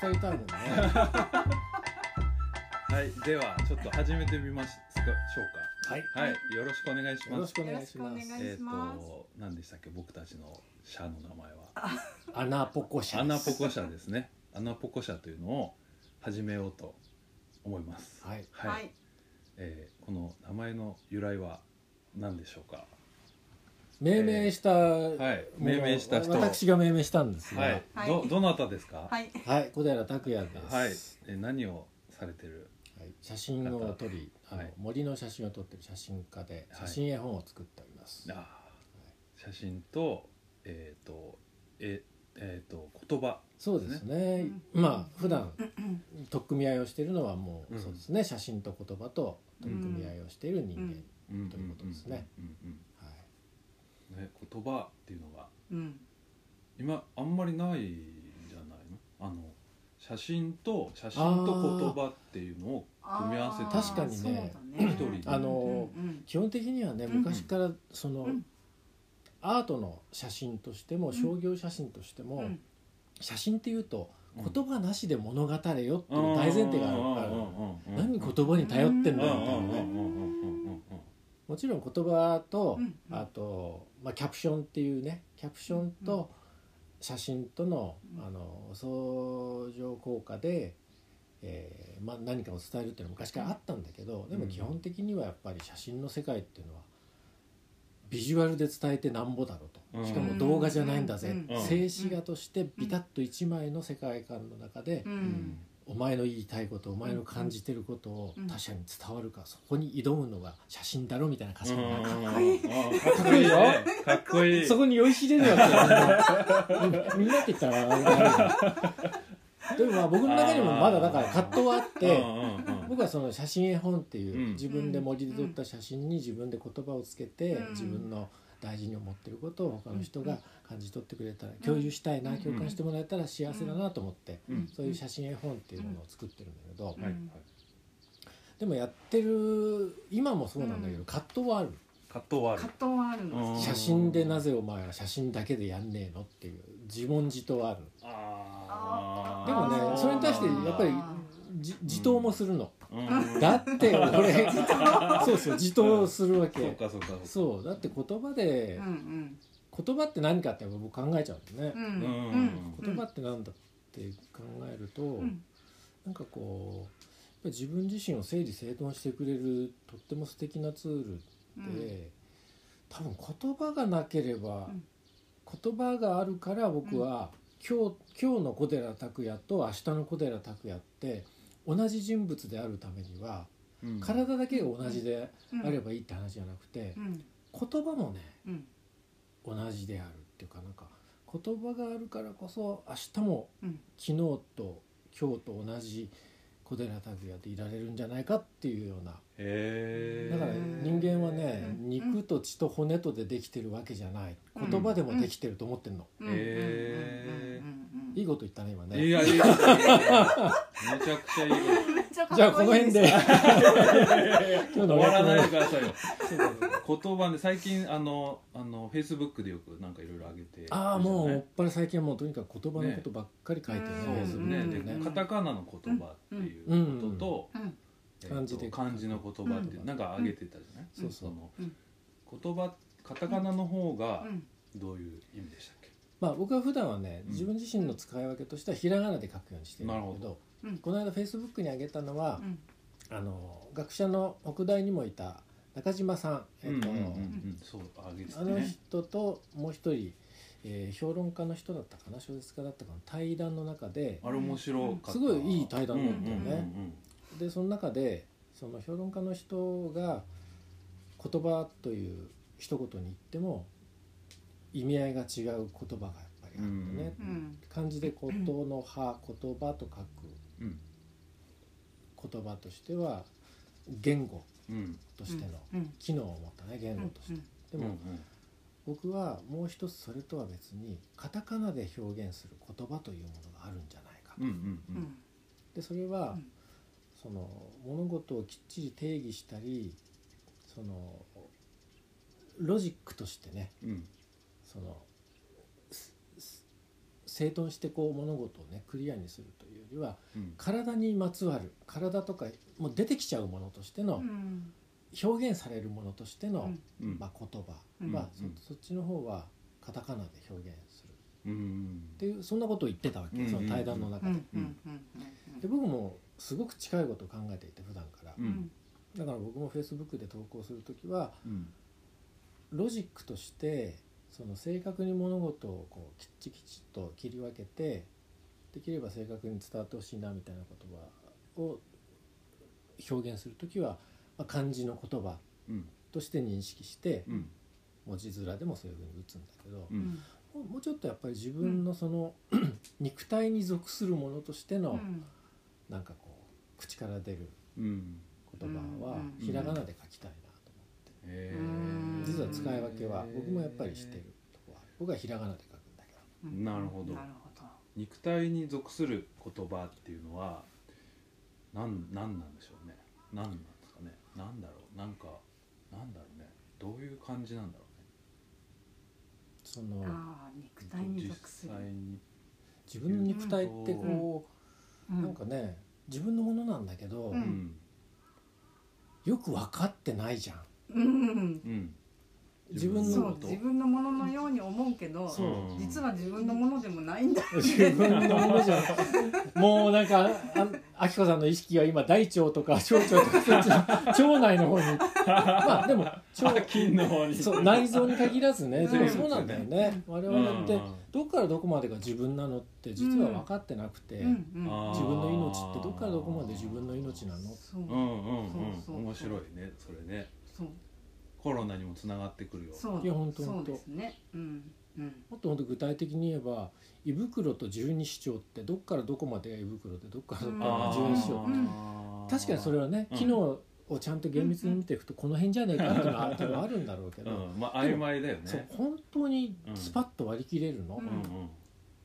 久々だもんねはい、ではちょっと始めてみますかしょうはいか。はい、よろしくお願いします。よろしくお願いしますえっ、しますと何でしたっけ僕たちの社の名前はアナポコ社アナポコ社ですね。アナポコ社というのを始めようと思います。はいはい。はい。えーこの名前の由来は何でしょうか。命名した、はい、命名した人。私が命名したんですが、はい、はいどどなたですか？はい。はい、小寺拓也です。はい、えー何をされてる？はい写真を撮り、あのはい森の写真を撮ってる写真家で、はい写真絵本を作っております。あー写真とえっ、とええっ、と言葉。そうですね。うんまあ普段取っ組み合いをしているのはもう、うんそうですね。写真と言葉と取り組み合いをしている人間。うんうんということですね。うんうん。うんね、言葉っていうのが。うん。今あんまりないんじゃないの？あの写真と写真と言葉っていうのを組み合わせて確かにね。一人で。あのうんうん基本的にはねうん。昔からその、うん。アートの写真としてもん。商業写真としても、うん。写真っていうとうん。言葉なしで物語れよっていう大前提がある。からうん。何言葉に頼ってんだうん。みたいなねうんうんうんうんうんもちろん言葉とうんうん。あと、まあ、キャプションっていうねキャプションと写真とのうん。あの相乗効果で、えーまあ、何かを伝えるっていうのは昔からあったんだけどでも基本的にはやっぱり写真の世界っていうのはビジュアルで伝えてなんぼだろうと。しかも動画じゃないんだぜ。うん。静止画としてビタッと一枚の世界観の中でううんんお前の言いたいことお前の感じてることをうん。他者に伝わるかそこに挑むのが写真だろみたいなかかっこいい。うん。かっこいいねかっこいい。そこに酔いしれるわけよ みんなって言ったらでもまあ僕の中にもまだだから葛藤はあってうんうんうん。僕はその写真絵本っていううん。自分で森で撮った写真に自分で言葉をつけてうん。自分の大事に思ってることを他の人が感じ取ってくれたら共有したいな共感してもらえたら幸せだなと思ってうん。そういう写真絵本っていうものを作ってるんだけどでもやってる今もそうなんだけど葛藤はある。葛藤はある。葛藤はあるんうん。です写真でなぜお前は写真だけでやんねえのっていう自問自答ある。でもねそれに対してやっぱり自答もするのうん。だって 俺そうそう自答するわそうけかそうかそうか。そう。だって言葉でうんうん。言葉って何かって僕考えちゃうんね。うんうんうん。言葉って何だって考えるとうん。なんかこう自分自身を整理整頓してくれるとっても素敵なツールうん。で多分言葉がなければ、うん。言葉があるから僕は、今日今日の小寺拓也と明日の小寺拓也って同じ人物であるためには、うん。体だけが同じでうん。あればいいって話じゃなくて、うん。言葉もねうん。同じであるっていうかなんか言葉があるからこそ明日もうん。昨日と今日と同じ小寺拓也でいられるんじゃないかっていうような。だから人間はねうん。肉と血と骨とでできてるわけじゃない。言葉でもできてると思ってんの、いいこと言ったね今いね。やいやいや めちゃくちゃいい。こめっちゃかっこいい。じゃあこの辺で。す今日との終わらないでねくださいよ。言葉で最近あのあのフェイスブックでよくなんかいろいろ上げてああもうもねっぱら最近はもうとにかく言葉のことばっかり書いてるねね。そうですね。ねカタカナの言葉っていうこととうん。えーと漢字で。漢字の言葉っていうなんか上げてたじゃない？そうそう。のうん言葉カタカナの方がうん。どういう意味でしたまあ僕は普段はねうん。自分自身の使い分けとしてはひらがなで書くようにしてるんだけなるほど。うん。この間フェイスブックに上げたのはうん。あの学者の北大にもいた中島さんえっとあのね。人ともう一人、えー評論家の人だったかな小説家だったかな対談の中であれ面白かった。すごいいい対談だったよね。うんうんうん。でその中でその評論家の人が言葉という一言に言っても意味合いが違う言葉がやっぱりあってね、うん。漢字で「こと」の「葉」言葉と書くうん。言葉としては言語うん。としてのうん。機能を持ったね言語として。でも、僕はもう一つそれとは別にカタカナで表現する言葉というものがあるんじゃないかと、うんうんううんん。でそれは、うん。その物事をきっちり定義したりそのロジックとしてねうんその整頓してこう物事をねクリアにするというりはうん。体にまつわる体とかもう出てきちゃうものとしてのうん。表現されるものとしての、うん。うんまあ、言葉。うん。は、うん。そそっちの方はカタカナで表現する。うん。っていうそんなことを言ってたわけ、うん。その対談の中で。うん。うん。うん。で僕もすごく近いことを考えていて普段から、だから僕もフェイスブックで投稿する時はうん。ロジックとしてその正確に物事をこうきっちきちっと切り分けてできれば正確に伝わってほしいなみたいな言葉を表現する時は、まあ、漢字の言葉うん。として認識してうん。文字面でもそういうふうに打つんだけどう、うん。んもうもうちょっとやっぱり自分のその、肉体に属するものとしての、うん。なんかこう口から出るうん。言葉はうん。ひらがなで書きたいな実は使い分けは僕もやっぱりしてるとこはある。僕はひらがなで書くんだけど。うん。なるほど。なるほど。肉体に属する言葉っていうのはなんなんなんでしょうね。なんなんですかね。なんだろう。なんかなんだろうね。どういう感じなんだろそのああ肉うね体に属する。実際に。自分の肉体ってこう、うん。なんかね自分のものなんだけど、ううん。んよく分かってないじゃんうん。うん自分のそう自分のもののように思うけどそう。実は自分のものでもないんだ自分のものじゃんもうなんかああきこさんの意識は今大腸とか小腸とかそっちの 腸内の方に。まあでも腸金の方に。そう内臓に限らずね、うんでもそうなんだよね、我々ってうん。どっからどこまでが自分なのって実は分かってなくて、うんうん。あー自分の命ってどっからどこまで自分の命なのそう。うんうんうん。そうそう。面白いねそれねコロナにもつながってくるよ。そう。いやほんとほんと。そうですね。うんうん。もっともっと具体的に言えば胃袋と十二指腸ってどっからどこまでが胃袋でどっからどこまでが十二指腸うん。確かにそれはねうん。機能をちゃんと厳密に見ていくとこの辺じゃねえかっていうのは多分あるんだろうけど、うん。まあ曖昧だよそうね本当にスパッと割り切れるの、うん。うんうん。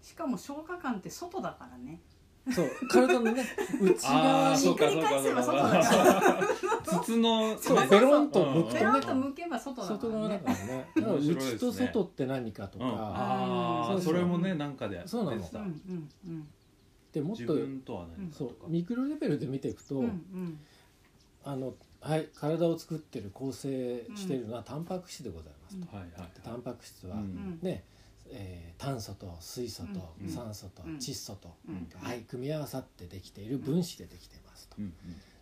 しかも消化管って外だからねそう体のね 内あ側に。あそうかそうかそうかひっくり返せば外だから。筒のそうベロンと向くペロンとね。と向けば外だから外側だねからね。だから面白いですね。内と外って何かとか、うんああそうそうそれもねなんかでそうなの出てたうんうんうんでもっと自分とは何かそとかうミクロレベルで見ていくと、うんうんあのはい体を作ってる構成しているのはタンパク質でございますと、はいはいタンパク質は、うんうんね、えー炭素と水素とうん。酸素とうん。窒素と、うん。はい、組み合わさってできている分子でできていますと。うん。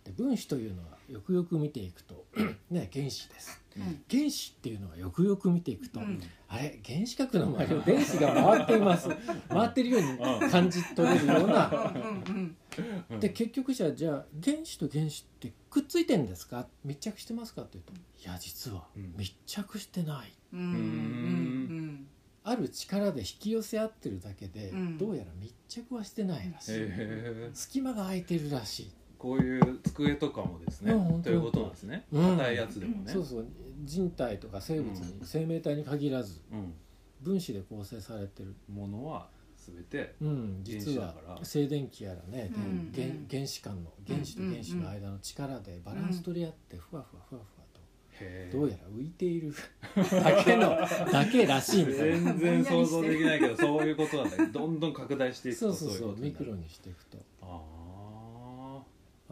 で分子というのはよくよく見ていくと ね原子です。原子っていうのはよくよく見ていくと、うん。あれ原子核の周りを電子が回っています。回ってるように感じ取れるような。で結局じゃあじゃあ原子と原子ってくっついてんですか？密着してますかっていうといや実はうん。密着してない。うんある力で引き寄せ合ってるだけで、うん。どうやら密着はしてないらしい、隙間が空いてるらしい、こういう机とかもですね。うんということなんですね。うん。硬いやつでもね。そうそう。人体とか生物に、うん。生命体に限らずうん。分子で構成されてる、ものは全てうん、実は原子だから。静電気やらね、うん。原原子間の原子と原子の間の力でバランス取り合ってふわふわふわふわどうやら浮いている。だけのだけらしいみたいな。全然想像できないけどそういうことなんだどんどん拡大していくとそうそうそう。ミクロにしていくと。あ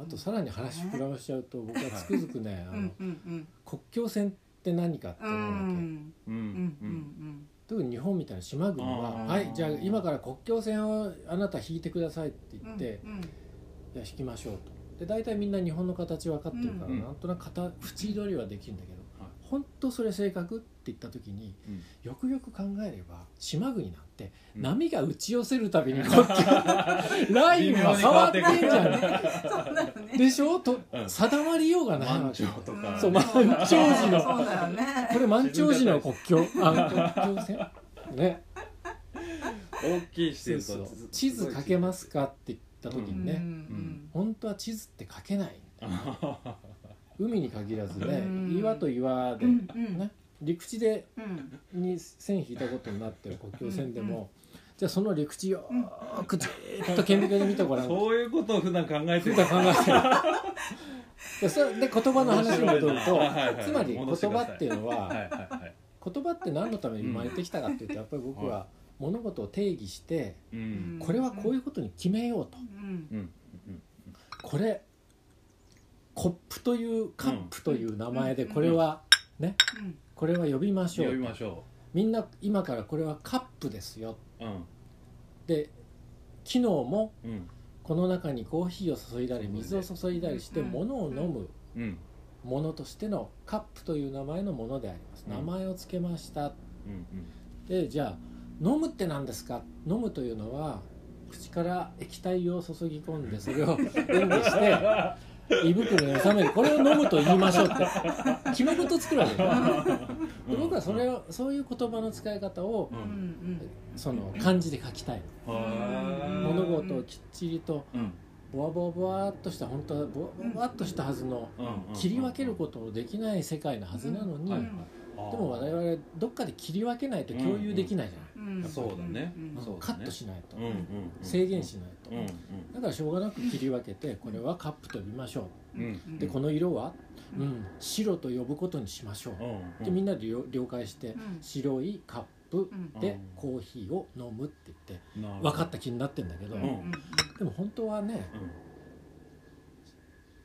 あとさらに話膨らましちゃうと僕はつくづくねあのうんうん国境線って何かってう思うわけ、うんうんうん。特に日本みたいな島国は「あー。はいじゃあ今から国境線をあなた引いてください」ってうん言ってうん「じゃあ引きましょう」と。で大体みんな日本の形分かってるから、うん。なんとなく形縁取りはできるんだけど、はい。本当それ正確って言った時にうん。よくよく考えれば島国なんてうん。波が打ち寄せるたびに国境 ラインは変わってんじゃん。そうだよね。でしょ？と、うん。定まりようがないわ満け潮とか。そう満潮時のこれ満潮時の国境。あ国境線？ね。大きいしてるとそうそう。地図書けますかって言った時にね、うん。本当は地図って書けない。あ 海に限らずね、うん。岩と岩で、うんうん。ね、陸地でうん。に線引いたことになってる国境線でも、うん。うじゃあその陸地よーくじーっと顕微鏡で見てごらん。そういうことを普段考えてる。普段考えてる。でそれで言葉の話に戻るとはいはいつまり言葉っていうのははいはいはい。言葉って何のために生まれてきたかっていうとやっぱり僕は物事を定義してうん。これはこういうことに決めようと。うん。これコップというカップという名前でこれはねうん。これは呼びましょう呼びましょみんな今からこれはカップですよ。ううん。で昨日もうん。この中にコーヒーを注いだり水を注いだりしてうん。物を飲むうん。ものとしてのカップという名前のものであります。うん。名前を付けました。うん。でじゃあ飲むって何ですか？飲むというのは口から液体を注ぎ込んでそれを 演技して胃袋に収める。これを飲むと言いましょうって。決め事作るわけ僕はそれをそういう言葉の使い方をその漢字で書きたい。物事をきっちりとうん。ボワボワボワっとした本当はボワボワっとしたはずのうん。切り分けることのできない世界のはずなのに、でも我々どっかで切り分けないと共有できないじゃない、うん。そうだね。うん。そうだね。カットしないと、うんうんうん。制限しないと、うんだからしょうがなく切り分けてこれはカップと呼びましょう。でこの色は、うん、白と呼ぶことにしましょう、うんでみんなで了了解して、うん。白いカップうん。でうんコーヒーを飲むって言ってなるほど。分かった気になってんだけど、うんうんでも本当はねうん。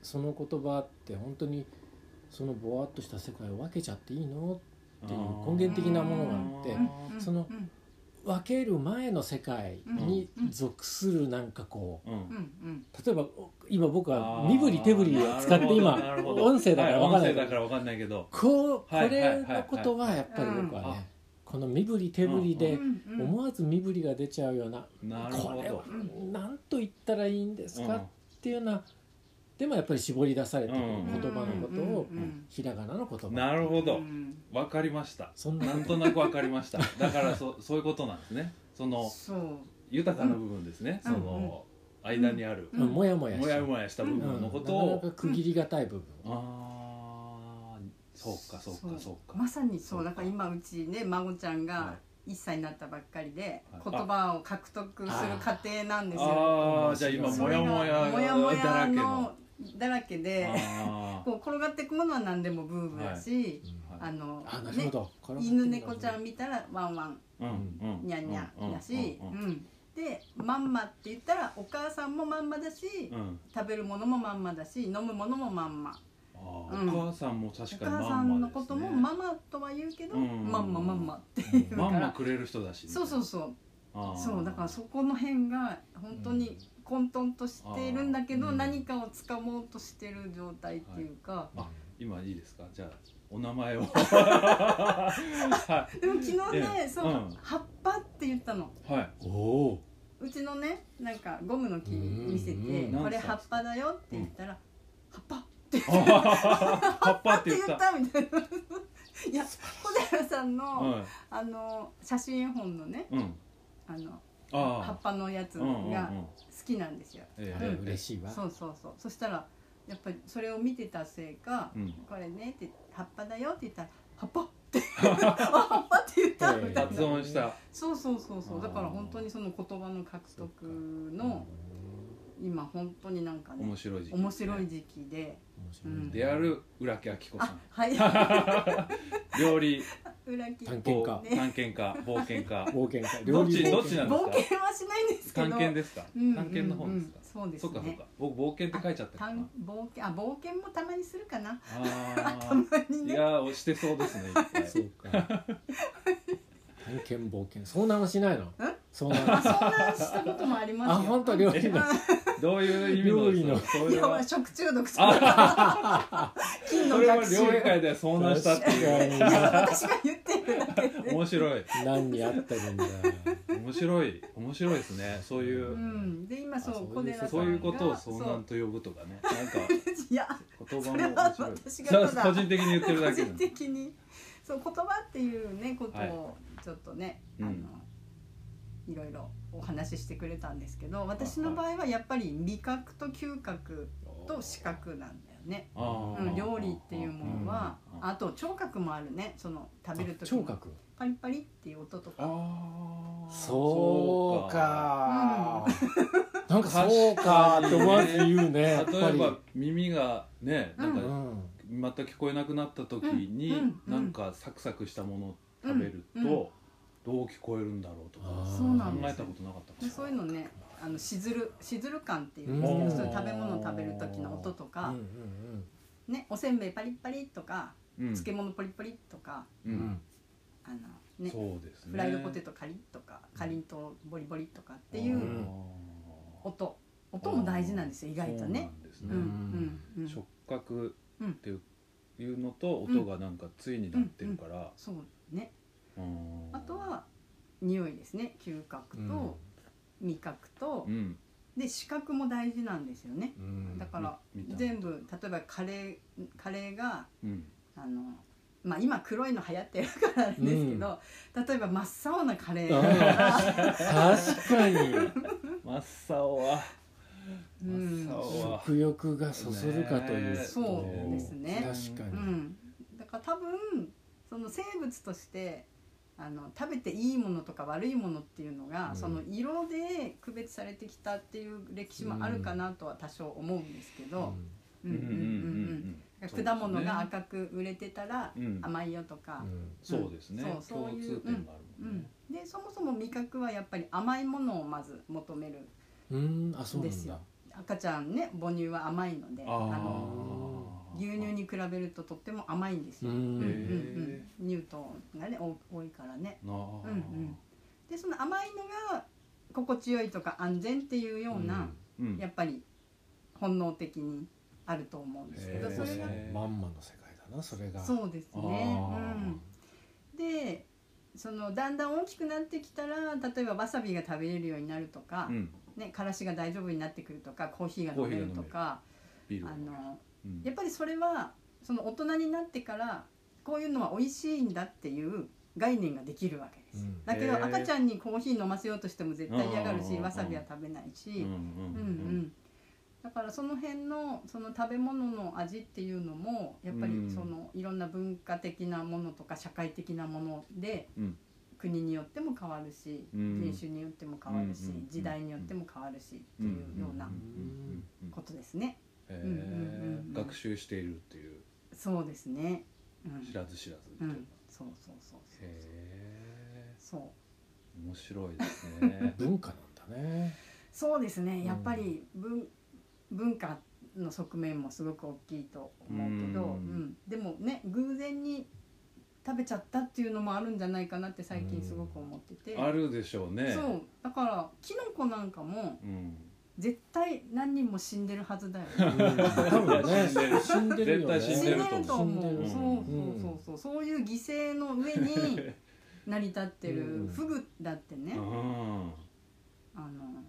その言葉って本当にそのぼわっとした世界を分けちゃっていいのっていう根源的なものがあってうんそのうん分ける前の世界に属するなんかこううん。うんうん。例えば今僕は身振り手振りを使って今音声だから分かんないはいかんないけど。こうこはいはいはい。れのことはやっぱり僕はうん。ねこの身振り手振りでうんうん。思わず身振りが出ちゃうようななるほこれはど何と言ったらいいんですうん。かっていうようなでもやっぱり絞り出されてくるうん。言葉のことをひらがなの言葉。なるほど。うん。分かりました。そんななんとなく分かりました。だからそ そういうことなんですね。その豊かな部分ですね、うん。その間にある、うん。うん。もやもやしもやもやした部うん分のことなかなを、か区切りがたい部分。ああそうかそうかそう。か。まさにそう。だから今うちね孫ちゃんはが1歳になったばっかりではい。言葉を獲得する過程なんですよ。ああじゃあ今もそれがやもやもやもだらやのだらけであ こう転がっていくものは何でもブーブーだし、ーあのあなるほど。これは犬猫ちゃん見たらワンワンうんうんニャンニャンだし、ううん。んでまんまって言ったらお母さんもまんまだし、うん。うん食べるものもまんまだし飲むものもまんま。お母さんもお確かに母さまんのこともママとは言うけど、うんまんままんまっていうから、まんまくれる人だしそうそうそう。そうだからそこの辺が本当に混沌としているんだけど、うん。何かをつかもうとしてる状態っていうか、あ今いいですか？じゃあお名前を。は でも昨日ね、ええ。そう、うん。葉っぱって言ったの。いはい。おおうちのねなんかゴムの木見せてうん「これ葉っぱだよ」って言ったら「葉っぱ」って。葉っぱって言った。たみたいな。いや小寺さんの、はい。あの写真本のねうん。あのああ葉っぱのやつうんうんうん。が好きなんですよ、えあえ嬉しいわ。そうそうそう。そしたらやっぱりそれを見てたせいか「うん。これね」って「葉っぱだよ」って言ったら「葉っぱ」って。あ 葉っぱって言ったみたい発な音した。そうそうそうそう。だから本当にその言葉の獲得の今本当になんかね面白い時期面白い時期で。うんである浦木明子さあはい。ん 料理裏切探検家。ね。探検家冒険家。冒険家。どっち料理どっちなんですか？冒険はしないんですけど。探検ですか？うん探検の方ですか？うんそうですそっかそか。僕冒険って書いちゃったかな。探冒険あ冒険もたまにするかな。あたまにーいねやーしてそうですねそうか。探検冒険。遭難はしないの？遭あ難そんなしたこともありあますよ。本当料理の。どういう意味の料理の。いやそれは？食中毒 とか。金のそれは学習料理界では遭難したっていう。いや私が言ってるだけで。面白い。何にあってるんだ。面白い。面白いですね。そういう。う、ん。で今そうあそういう小寺さんが。そういうことを遭そう難と呼ぶとかね。なんかいや言葉それはも面白い。私がただ個人的に言ってるだけ個人的に。そう言葉っていうねことはいをちょっとね、うん。あのいろいろお話ししてくれたんですけど私の場合はやっぱり味覚と嗅覚と視覚なんだよね、うん、料理っていうものはうんあと聴覚もあるね。その食べる時の聴覚？パリパリっていう音とか。そうか。なんかそうかって思わず言うね例えば耳がねなんうかん。全く聞こえなくなった時に、うん。うん。なんかサクサクしたものを食べると、うん。うんどう聞こえるんだろうとか考えたことなかったそういうのねあのしずるしずる感っていうんですけど、うん。そういう食べ物を食べる時の音とうんか、うんね、おせんべいパリッパリとか、うん。漬物ポリポリとかううん。んあの、ねそうですね。フライドポテトカリッとかかりんとうボリボリとかっていううん。音。音も大事なんですよ意外とね。そうなんですね。うんうんうん、触覚っていうのと音がなんか対になってるから、そうねうんあとは匂いですね。嗅覚と味覚とう、ん。で視覚も大事なんですよね。うん。だから全部例えばカレーカレーがうん。あのまあ今黒いの流行ってるからあれですけど、例えば真っ青なカレー確かに。真っ青は。うん。真っ青は。食欲がそそるかという。とそうですね。確かに、うん、だから多分その生物としてあの食べていいものとか悪いものっていうのが、うん。その色で区別されてきたっていう歴史もあるかなとは多少思うんですけど、うん。うんうんうん果物が赤く売れてたらうん甘いよとか、そうですね。そうそういう共通点があるもんね。うん、でそもそも味覚はやっぱり甘いものをまず求めるうん、ですよ。赤ちゃんね母乳は甘いのでああのー牛乳に比べるととっても甘いんですよ、うん。うんうん乳糖がね多多いからね。なあ。うんうん。でその甘いのが心地よいとか安全っていうような、うん。やっぱり本能的にあると思うんですけどそれがへまんまの世界だなそれが。そうですね。うん。でそのだんだん大きくなってきたら例えばわさびが食べれるようになるとか、うん。ね、からしが大丈夫になってくるとかコーヒーが飲めるとかビールあのうんやっぱりそれはその大人になってからこういうのは美味しいんだっていう概念ができるわけです、うん。だけど赤ちゃんにコーヒー飲ませようとしても絶対嫌がるしわさびは食べないし、うんうんだからその辺のその食べ物の味っていうのもやっぱりうんそのいろんな文化的なものとか社会的なものでうん。国によっても変わるしうん。人種によっても変わるし時代によっても変わるしってうんいうようなことですね。学習しているっていうそうですね。うん。知らず知らずうみたいな、ん、そうそうそうそうへえそう。面白いですね。文化なんだね。そうですね。やっぱり文文化の側面もすごく大きいと思うけど、ううん。んでもね偶然に食べちゃったっていうのもあるんじゃないかなって最近すごく思ってて、あるでしょうね。そう。だからキノコなんかもうん絶対何人も死んでるはずだよね。死んでるね。死んでるると思う、死ん。そうそうそうそう。そういう犠牲の上に成り立ってるうん。フグだってね、うん。あの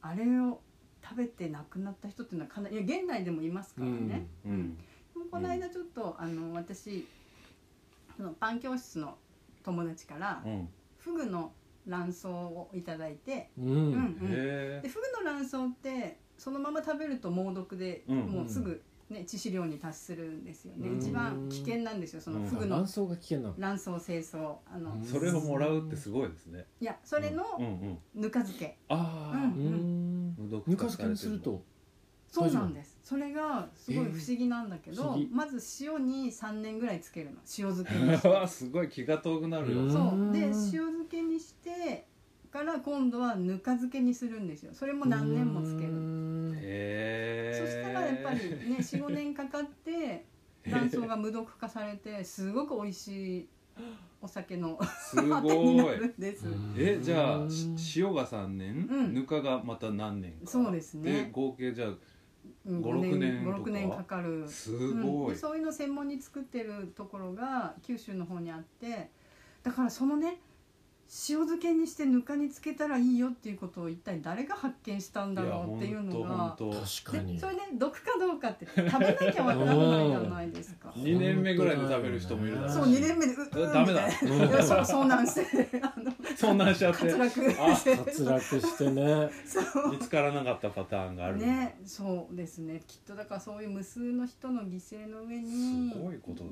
あれを食べて亡くなった人っていうのはかなりいや現代でもいますからね、うん。うん。でもこの間ちょっと、あの私そのパン教室の友達からうん。フグの卵巣をいただいて、うん、うんうん。へでフグの卵巣ってそのまま食べると猛毒で、うんもうすぐ、ね、致死量に達するんですよね、うん。一番危険なんですよそのうん。フグの。卵巣が危険なの。卵巣清掃。あの、うん。それをもらうってすごいですね。いやそれのうんうんぬか漬け、ああうんうん。ぬか漬けにするとそうなんです。それがすごい不思議なんだけど、えーまず塩に3年ぐらいつけるの。塩漬けにしうて。わすごい気が遠くなるよ。う。ん。そうで塩漬けにしてから今度はぬか漬けにするんですよ。それも何年もつける。るへえそしたらやっぱりね 45年かかって卵巣が無毒化されてすごく美味しいお酒のす あてになごいるんです、えじゃあ塩が3年、うん。ぬかがまた何年か？そうですね。で合計じゃあうん5-6年とか？56年かかる。すうん。ごい、でそういうのを専門に作ってるところが九州の方にあってだからそのね塩漬けにしてぬかにつけたらいいよっていうことを一体誰が発見したんだろうっていうのが確かに。でそれね毒かどうかって食べなきゃわからないじゃないですか。2年目ぐらいで食べる人もいるだろうし。そう2年目でううダメだ。みたいないやそうそうなんして。あのそんなんしちゃって。滑落あ滑落してね。そう。見つからなかったパターンがある。ねそうですね。きっとだからそういう無数の人の犠牲の上に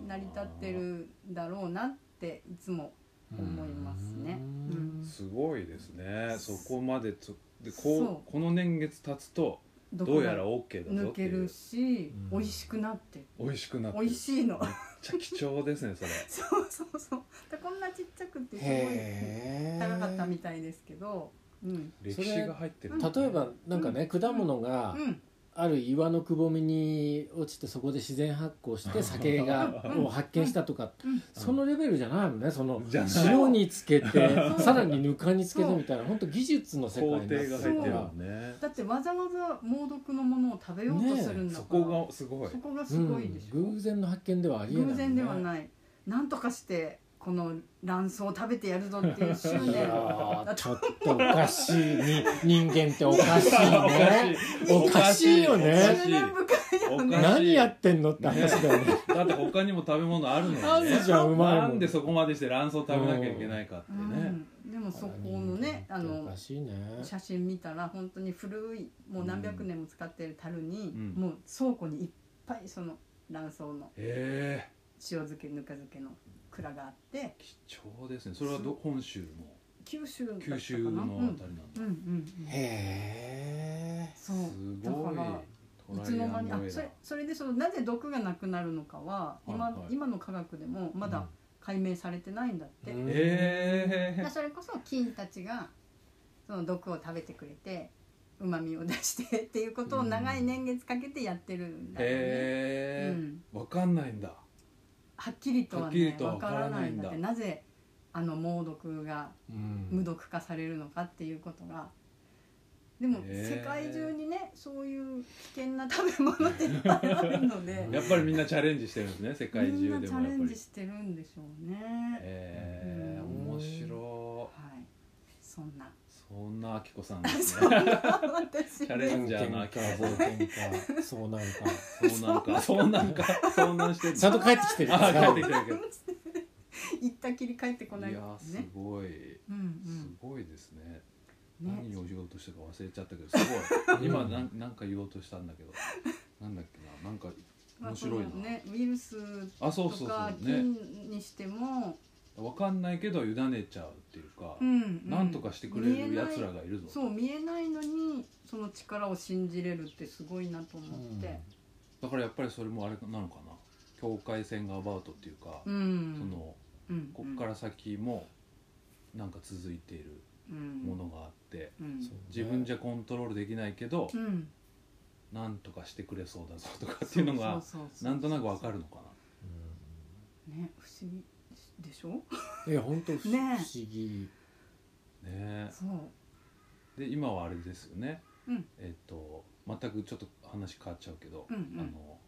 成り立ってるんだろうなっていつも思いますね。うん。すごいですね。そこまでつでこそう。この年月経つとどうやら OK だぞ抜けるっていう。し、うん。美味しくなって。美味しくなって。美味しいの。めっちゃ貴重ですねそれ。そうそうそう。でこんなちっちゃくてすごい高かったみたいですけど。うん。歴史が入ってる。例えばなんかね、果物がうんある岩のくぼみに落ちてそこで自然発酵して 酒がを発見したとか、うん。そのレベルじゃないもんねその塩につけてさらにぬかにつけてみたいな本当技術の世界工にからだってわざわざ猛毒のものを食べようとするんだそから、こがすごい。そこがすごいでしょ、うん、偶然の発見ではありえない、ね、偶然ではない。なんとかしてこの卵巣を食べてやるぞっていう執い念やーちょっとおかしい。に 人間っておかしいね。おかしい。よねおかしい執念深いよねおかしい。何やってんのって話だよね。だって他にも食べ物あるのにね。あるじゃんうまいなんでそこまでして卵巣食べなきゃいけないかってね、うん、でもそこのねあおのかしいね。写真見たら本当に古いもう何百年も使ってる樽に、うん。もう倉庫にいっぱいその卵巣の塩漬けぬか漬けの蔵があって貴重ですね。それはど本州の？九州九州のあたりなんだ、うんうんうん。うんへえ。そう。すごい。だからいつの間にあそれそれでそのなぜ毒がなくなるのかは今,、はいはい。今の科学でもまだ解明されてないんだって、うんへそれこそ菌たちがその毒を食べてくれてうまみを出してっていうことを長い年月かけてやってるんだよね、へえうん、わかんないんだはっきりとはねわかとはわかららないんだってなぜあの猛毒がうん。無毒化されるのかっていうことが。でも世界中にねそういう危険な食べ物っていっぱいあるので。やっぱりみんなチャレンジしてるんですね世界中でもやっぱり。チャレンジしてるんでしょうね。へえうん。面白はい、そんな。いそんなあきこさんですね。私チャレンジャーな喧嘩冒険かそうなんか。そうなんか。そうなんか。そうなんしてちゃんと帰ってきてる。あ帰ってきてるけど。行ったきり帰ってこない。いやーすね。ごい。うんすごいですね。うん。ね。何を言おうとしたか忘れちゃったけどすごい。今なんなんか言おうとしたんだけど。なんだっけな。なんかまあ面白いな。ね、ウイルスあそうそうそう。ね菌にしても、わかんないけど委ねちゃうっていうか、うん。うんなんとかしてくれるやつらがいるぞそう見えないのにその力を信じれるってすごいなと思って。だからやっぱりそれもあれなのかな。境界線がアバウトっていうか、うん。そのうん、こっから先もなんか続いているうん。ものがあって、うん。自分じゃコントロールできないけど、うん。なんとかしてくれそうだぞとかっていうのがなんとなくわかるのかね不思議でしょ？うんいや本当不ね思議。なねそう。で今はあれですよね、うん。えっ、と全くちょっと話変わっちゃうけど、うんうん。あの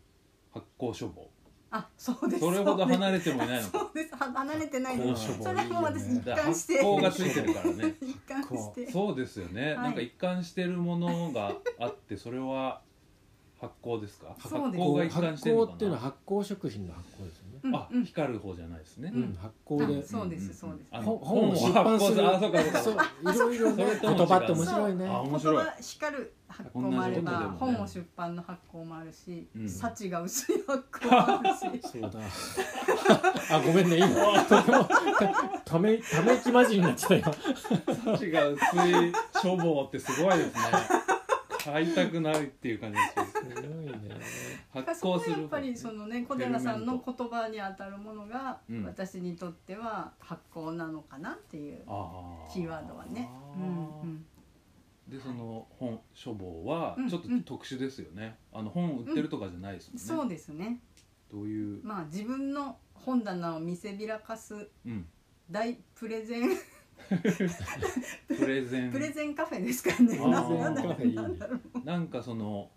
発酵処方。あそうです。それほど離れれてもいないのか。そうです。は離れてないです処方。それも私いいよね一貫して。酵がついてるからね。一貫して。そうですよね、はい。なんか一貫してるものがあってそれは発酵ですか？発そうです。酵が発一貫してるの酵っていうのはかな発酵食品の発酵ですよね、あ、光る方じゃないですね、うん発酵で。あそうですそうです。あの本本を出版するあそうかそうか。いろいろね言葉って面白いね。あ面白い。言葉光る発酵もあれば、本を出版の発酵もあるし、うん。幸が薄い発酵もあるし。そうだ。あごめんね今。とてもたためため息混じりになっちゃった今。幸が薄い処方ってすごいですね。買いたくないっていう感じです。すごいね発そこ酵するはやっぱりそのね小寺さんの言葉にあたるものが、うん。私にとっては発酵なのかなっていうキーワードはね。うんうん。でその本書房はうんちょっと特殊ですよね、あの本売ってるとかじゃないですもんね、そうですね。どういう、まあ自分の本棚を見せびらかすうん、大プレゼン。プレゼン。プレゼンカフェですかね。なんだろう。なんかその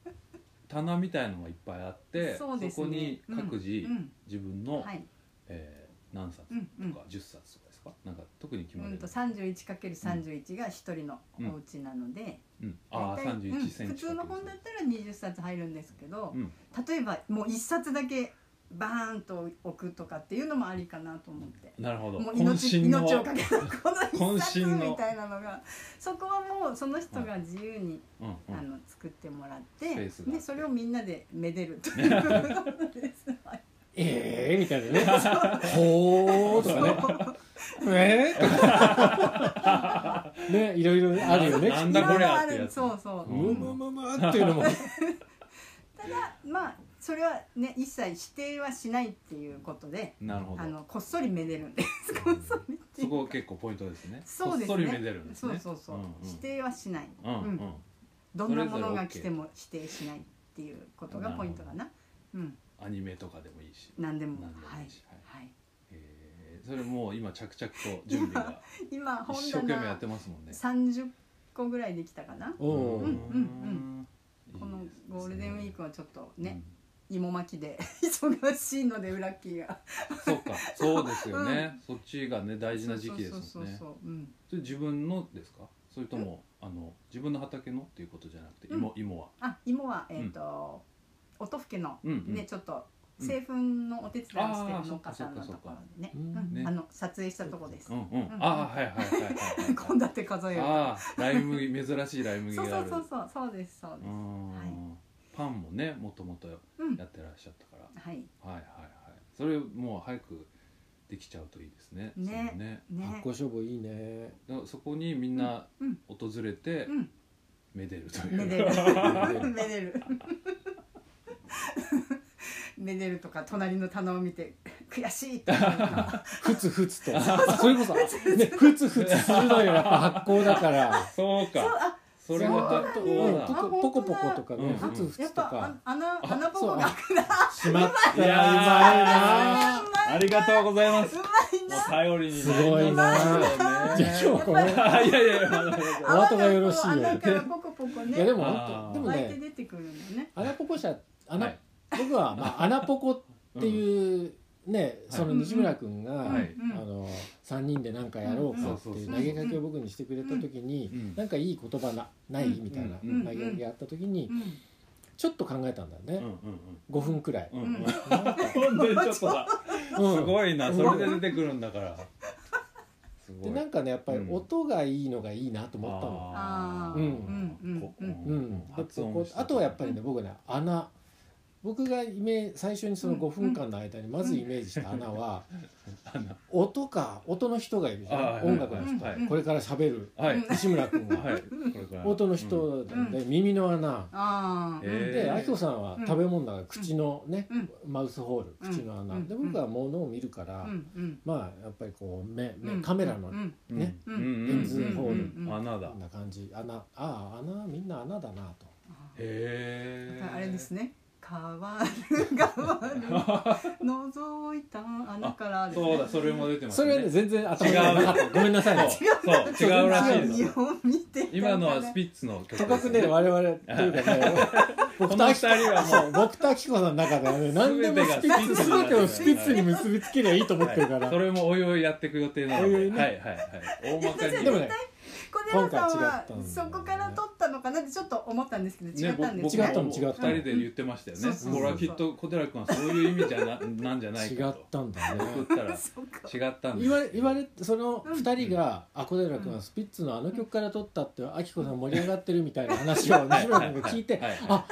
棚みたいのがいっぱいあってそこに各自、うん。自分の、はい。えー何冊とか10冊とかですか？なんか特に決まる、うんと 31×31 が一人のお家なので、うん、ああ大体31センチうん。普通の本だったら20冊入るんですけど、うん。例えばもう1冊だけバーンと置くとかっていうのもありかなと思って。なるほど。もう渾命命をかけたこの一冊みたいなのが。そこはもうその人が自由に、うん。うん。あの作ってもらってでそれをみんなでめでるということです。はいええー、みたいなね。ほーとかね。えー、ねいろいろあるよね。なんだこりゃってやつ。いろいろあるそうそう、むむむむっていうのも。ただまあそれはね一切否定はしないっていうことでなるほど。あのこっそりめでるんです。こっそりていうかそこ結構ポイントですね。そうですね。こっそりめでるんですね。そうそうそう、んん。否定はしない、うんうん。どんなものが来ても否定しないっていうことがポイントかな。うん。アニメとかでもいいし。何でも。何でもはい。いい。しはい。えーそれもう今着々と準備が今 本一生懸命やっ棚てますもんね。30個ぐらいできたかな。おおうんうんこのゴールデンウィークはちょっとね、芋巻きで 忙しいのでウラッキーが。そうか。そうですよね、そっちがね大事な時期ですもんね。そうそうそううん。それ自分のですか？それともあの自分の畑のっていうことじゃなくてうん。芋芋は？あ芋はえっ、と、音更のうんうん。ねちょっと製粉のお手伝いをしてる農家さんのところでね,、うん。あの撮影したとこです、うんうん、うんああはいはいはいはいはい 献立数えると。ああライ麦珍しいライ麦がある。そうそうそうそう。ですそうです、うんはいパンもねもともとやうん。ってらっしゃったから、はい。はいはいはい。それもう早くできちゃうといいですね。ね。そのね。ね。発酵処分いいね。そこにみんなうん。訪れてうん。めでるという、めでる。めでる。めでるとか隣の棚を見て悔しいって思う。の ふつふつと。それこそねふつふつするのよ。やっぱ発酵だから。そうか。あそれは発うん酵だあポコポコポコとかねうん。ふつふつとか。あ穴穴がしまった。いやーうまいなありがとうございます。うまいもうな頼りにすごいなじゃあ今日このいやいやいやお後がよろしいよ穴からポコポコねいやでも本当でもね出てくるのね。穴ポコ社穴、はい。僕はまあ穴ポコっていうね、その西村君が、はい。あの3人で何かやろうかっていう投げかけを僕にしてくれた時に、うんなんかいい言葉なない、うん。みたいな投うん。げかけがあった時に、うん。ちょっと考えたんだよね、うんうん5分くらい。すごいなそれで出てくるんだから。でなんかねやっぱりうん。音がいいのがいいなと思ったの。ああうん。うんうんこうん。うん、で発音してここあとはやっぱりね僕ね穴僕がイメージ最初にその5分間の間にまずイメージした穴は穴。音か音の人がいるじゃん。音楽の人、はい。これから喋るはい。西村君が、は音の人で、耳の穴、ああ。えであきこさんはうん。食べ物だから口のね、うん。マウスホール口の穴、うん。で僕は物を見るから、まあやっぱりこう目目、うん。カメラのうん。ね、レンズホール。穴だ。こんな感じ。穴。ああ穴みんな穴だなと。へえあれですね変わる変わる。覗いた穴からでそうだそれも出てますそれはね全然頭にな。かったごめんなさい。ねそうそう違うらしいです。何を見てたか今のはスピッツの曲とかくね我々っていうかね僕とあきこの二人はもう。僕とあきこさんの中ではね何でもスピッツ全てをスピッツに結びつけりゃいいと思ってるから、それもおいおいやっていく予定なので。おいおいね。はいはいはい。大まかに。でもね小寺さんはそこから取ったのかなってちょっと思ったんですけど違ねったんです僕違ったのも違った。の二人で言ってましたよね。そうそうそうこれはきっと小寺君はそういう意味じゃななんじゃない違っかとたんだね。送ったら。違ったんです言われ言われその二人が「あ小寺君はスピッツのあの曲から撮ったってあきこさん盛り上がってる」みたいな話を西村君が聞いてあ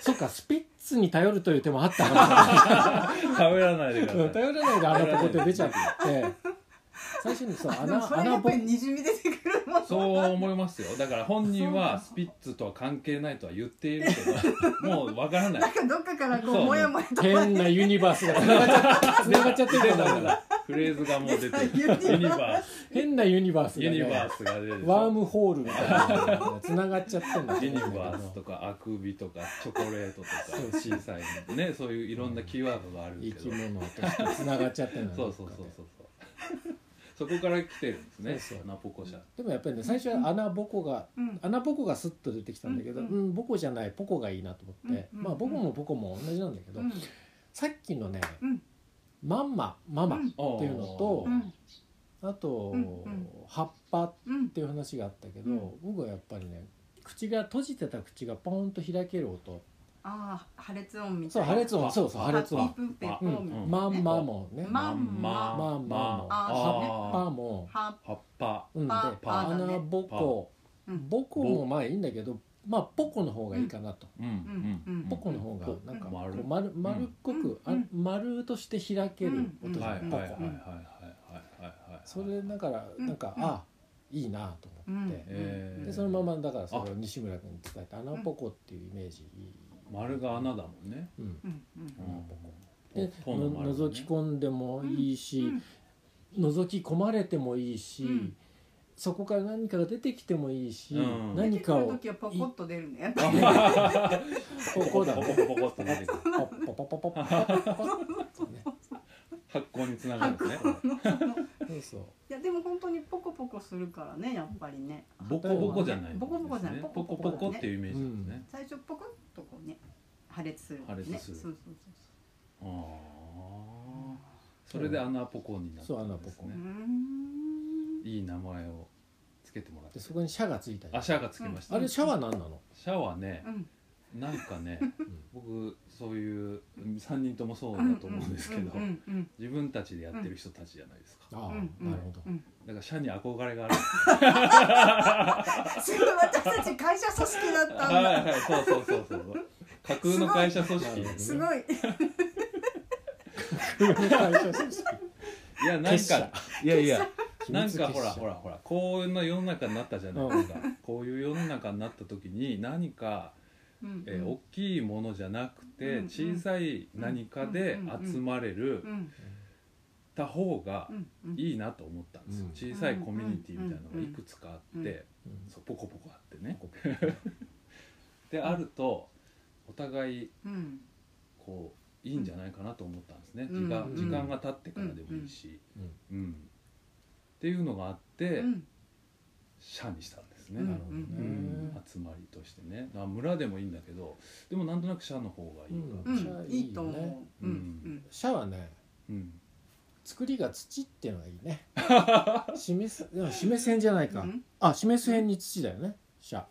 そっかスピッツに頼るという手もあったか 頼らないでくらださい。頼らないであのポコって出ちゃって最初にそうでも穴穴やっぱりにじみ出てくるもんそう思いますよ。だから本人はスピッツとは関係ないとは言っているけどもうわからない。なんかどっかからこそううもやもやと変なユニバースが。つながっちゃつながっちゃってるから。出た出たフレーズがもう出てる。ユニバース。変なユニバースが、ユね、ニバースが出てる。ワームホールみたいなのがつながっちゃってんだユニバースとかあくびとかチョコレートとかシーサイドねそういういろんなキーワードがあるけ生どき物としてつながっちゃってんだ そうそうそうそうそうそこから来てるんですね。そうそう。ナポコ社。でもやっぱりね最初は穴ボコがうん。穴ボコがスッと出てきたんだけど、ううん。んボコじゃないポコがいいなと思って、うん。まあボコもボコも同じなんだけど、うん。さっきのね、うん。マンマママっていうのと、うん。あと、うん。うん。葉っぱっうんていう話があったけど、うん。僕はやっぱりね口が閉じてた口がポーンと開ける音ああ破裂音みたいな。そう破裂音。そうそう破裂音。まんまもね。まんま。まんまも。葉っぱ。も葉っぱ。うん。で穴ぼこぼこもまあいいんだけどまあポコの方がいいかなと。ポコの方がなんか丸。丸っこく丸として開ける音じゃポコそれだからなんかあいいなと思って。でそのままだからそれを西村君に伝えて穴ぼこっていうイメージ丸が穴だもんね。うん、うん。うん穴ポコで覗き込んでもいいし、うん。覗き込まれてもいいし、うん。そこから何かが出てきてもいいし、うん。何かを出てくる時はポコッと出るね。やっぱりここだね。ポコポコポコっと出てくるポッポポポポポポポね。発酵につながるねそうそういやでも本当にポコポコするからねやっぱりねボコボコじゃないボコボコじゃないポコポコっていうイメージですね、最初ポコッとこうね破裂する、ね、破裂する。そうそうそうああそれで穴ポコになったんですね。ん。いい名前をつけてもらって。でそこにシャがついたりあシャワーがつきました、あれシャワー何なの？シャワーねうんなんかね僕そういう3人ともそうだと思うんですけど、自分たちでやってる人たちじゃないですか、ああ、なるほど、うん。だから社に憧れがある。すごい私たち会社組織だったんだ、はいはいそうそうそうそう。架空の会社組織。すごい。会社組織。いやなんかいやいや秘なんかほらほらほらこういうの世の中になったじゃないですか、こういう世の中になった時に何か、うん。えー大きいものじゃなくて、うん小さい何かで集まれるうん。た方がうんうん。いいなと思ったんですよ、うん。小さいコミュニティみたいなのがいくつかあって、うんそうポコポコあってね。であるとお互いうん。こういいんじゃないかなと思ったんですね、うん。時間うん。時間が経ってからでもいいし、うん。うん。っていうのがあって、うん。社にしたんですね、うんなるほどね、うん集まりとしてね。あ村でもいいんだけどでもなんとなく社の方がいいか。うも、ん。いいと思う。うん。うん。シャワーねうん。作りが土っていうのがいいね。示すでも示す辺じゃないか、うん。あ示す辺に土だよね。シャ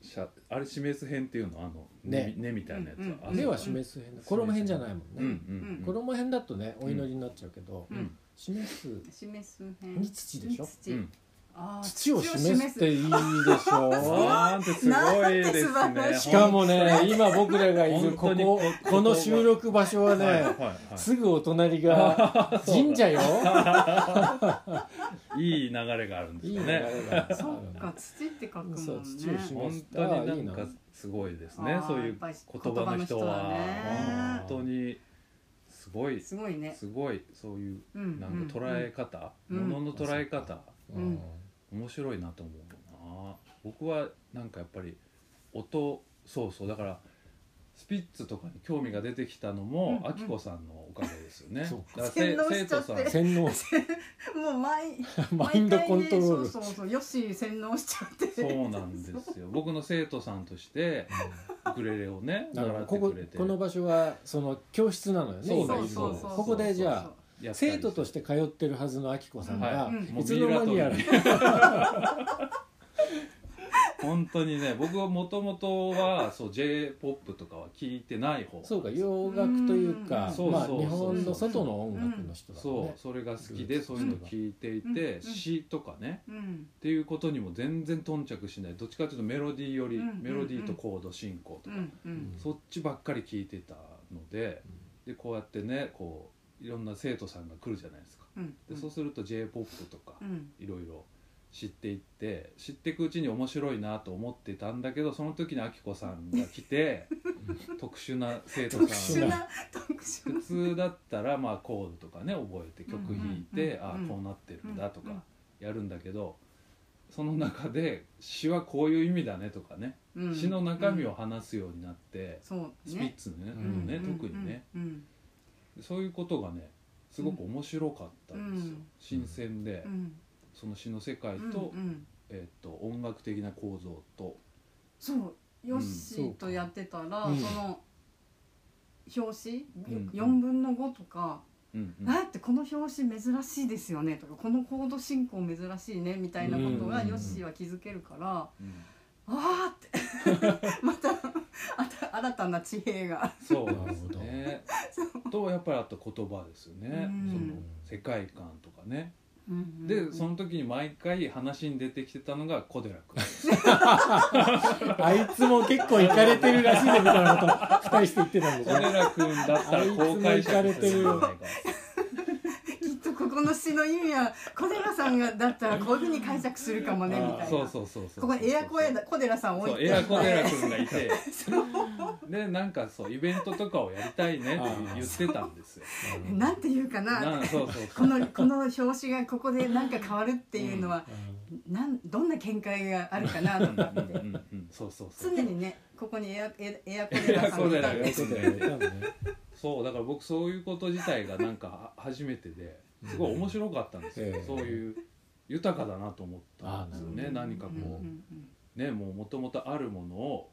社。あれ示す辺っていうの？あのね。根みたいなやつ。は、うんうん。あでは示す辺だ。衣辺じゃないもんね、うんうんうん。衣辺だとねお祈りになっちゃうけど、示す示す辺に土でしょ？に土うん土を示す。っていいでしょ なんてすごいですね。なんて素晴らしい。しかもね今僕らがいるこここの収録場所はね、はいはいはすぐお隣が 神社よ。い、いい流れがあるんですねそっか土って書くもんね。そう土を示本当になんかすごいですね。そういう言葉の人は本当にすごい。すごいね。すごいそういううんなんか捉え方、うんものの捉え方、うん面白いなと思うな。僕はなんかやっぱり音そうそうだからスピッツとかに興味が出てきたのもうんあきこさんのおかげですよね、そう。だから洗脳せしちゃって。生徒さん。洗脳もう毎 マインドコントロール。毎回ねそうそうそうよし洗脳しちゃって。そうなんですよ。僕の生徒さんとしてウクレレをねだからここてくれて。この場所はその教室なのよねそう今いるのそうそうそう。ここでじゃあ生徒として通ってるはずのあきこさんが、はい。つの間にやら。本当にね僕はもともとはそう j p o p とかは聞いてない方そうか洋楽というかうん。まあそうそうそう。日本の外の音楽の人だもんそねう。それが好きでそういうの聞いていて、うん。詩とかね。うん。っていうことにも全然頓着しない。どっちかというとメロディーより、うん。メロディーとコード進行とか、そっちばっかり聞いてたので。でこうやってねこういろんな生徒さんが来るじゃないですか。うん。でそうすると j p o p とかうん。いろいろ知っていって知っていくうちに面白いなと思ってたんだけどその時にあきこさんが来て特殊な生徒特さん。殊な特殊普通だったらまあコードとかね覚えて曲弾いて、あうんうんうん。こうなってるんだとかうんやるんだけどその中で詩はこういう意味だねとかね、うん。詩の中身を話すようになって、そうね。スピッツのね,、うんねうん。特にね、うんそういうことがねすごく面白かったんですよ、うん。新鮮で、うん。その詩の世界うんと,、うん。えっと音楽的な構造と。そうヨッシーとやってたら、うん。その表紙、うん4分の5とか、うんうん。あってこの表紙珍しいですよねとかこのコード進行珍しいねみたいなことがうん。ヨッシーは気づけるから、うん。ああって。また 新たな地平が。そうですね。とやっぱりあと言葉ですよね、うん。その世界観とかね。うんでその時に毎回話に出てきてたのが小寺君。あいつも結構行かれてるらしいねみたいなこと二人して言ってたんでし小ょ寺君だったら公開者でするんじゃないかきっとここの詩の意味は小寺さんがだったらこういうふうに解釈するかもねみたいな。そうそうそうそう。ここにエア小寺小寺さん置いて。エア小寺君がいて でなんかそうイベントとかをやりたいねって言ってたんですよ。う んなんて言うかな。このこの表紙がここでなんか変わるっていうのは、なんどんな見解があるかなとかって。うんうんうんそうそうそう。常にねここにエアエエアコデラさんがいたんでエアコデラそうだよね。そうだから僕そういうこと自体がなんかは初めてですごい面白かったんですよ、ええ。そういう豊かだなと思ったんですよね。何かこう、うんねもうもともとあるものを、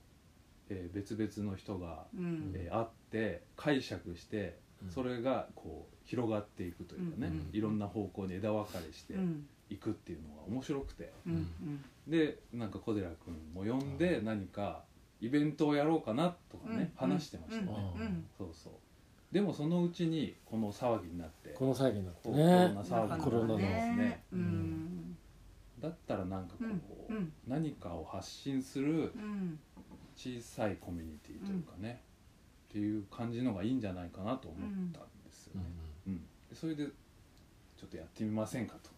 えー別々の人が、うん。うんえーあって解釈してうん。それがこう広がっていくというかね、うんいろんな方向に枝分かれしてうん。いくっていうのが面白くて。うんうん。でなんか小寺君も呼んで何かイベントをやろうかなとかね、うん。話してましたね、うんうん。そうそうでもそのうちにこの騒ぎになってこの騒ぎになってコロナね騒ぎコロナのね。うん。だったらなんかこう、うんうん何かを発信するうん小さいコミュニティというかね、っていう感じのがいいんじゃないかなと思ったんですようん。ね、うん。それでちょっとやってみませんかと。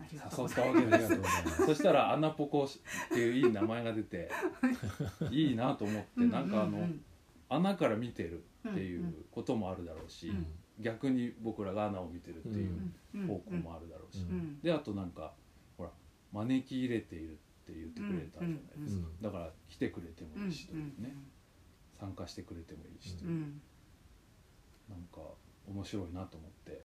誘ったわけど。ありがとうですよございます。そしたら「アナポコ」っていういい名前が出て いいなと思ってなんかあの、穴から見てるっていうこともあるだろうし、うん。逆に僕らが穴を見てるっていううん。方向もあるだろうし、であとなんかほら招き入れているって言ってくれたじゃないですか、うんだから来てくれてもうんいいしというね、参加してくれてもいいしという。う、ん。なんか面白いなと思って